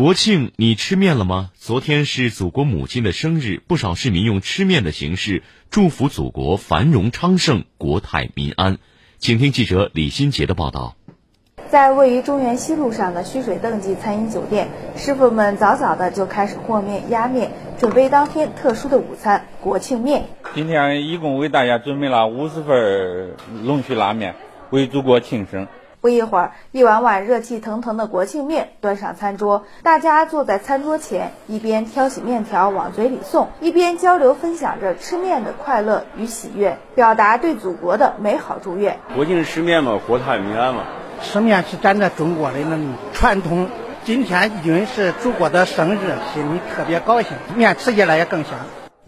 国庆你吃面了吗？昨天是祖国母亲的生日，不少市民用吃面的形式祝福祖国繁荣昌盛、国泰民安。请听记者李新杰的报道。在位于中原西路上的虚水邓记餐饮酒店，师傅们早早的就开始和面、压面，准备当天特殊的午餐——国庆面。今天一共为大家准备了五十份龙须拉面，为祖国庆生。不一会儿，一碗碗热气腾腾的国庆面端上餐桌，大家坐在餐桌前，一边挑起面条往嘴里送，一边交流分享着吃面的快乐与喜悦，表达对祖国的美好祝愿。国庆吃面嘛，国泰民安嘛。吃面是咱的中国的那种传统，今天因为是祖国的生日，心里特别高兴，面吃起来也更香。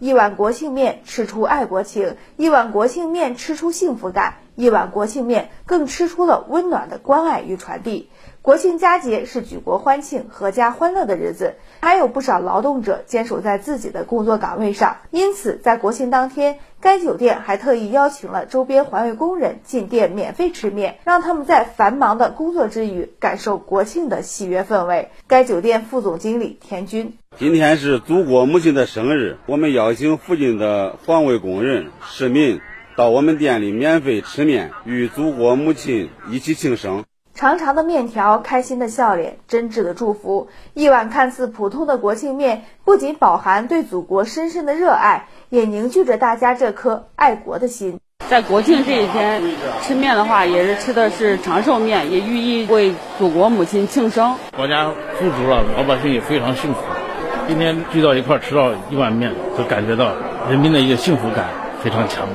一碗国庆面吃出爱国情，一碗国庆面吃出幸福感。一碗国庆面更吃出了温暖的关爱与传递。国庆佳节是举国欢庆、阖家欢乐的日子，还有不少劳动者坚守在自己的工作岗位上。因此，在国庆当天，该酒店还特意邀请了周边环卫工人进店免费吃面，让他们在繁忙的工作之余感受国庆的喜悦氛围。该酒店副总经理田军：今天是祖国母亲的生日，我们邀请附近的环卫工人、市民。到我们店里免费吃面，与祖国母亲一起庆生。长长的面条，开心的笑脸，真挚的祝福。一碗看似普通的国庆面，不仅饱含对祖国深深的热爱，也凝聚着大家这颗爱国的心。在国庆这一天吃面的话，也是吃的是长寿面，也寓意为祖国母亲庆生。国家富足了，老百姓也非常幸福。今天聚到一块吃到一碗面，就感觉到人民的一个幸福感非常强。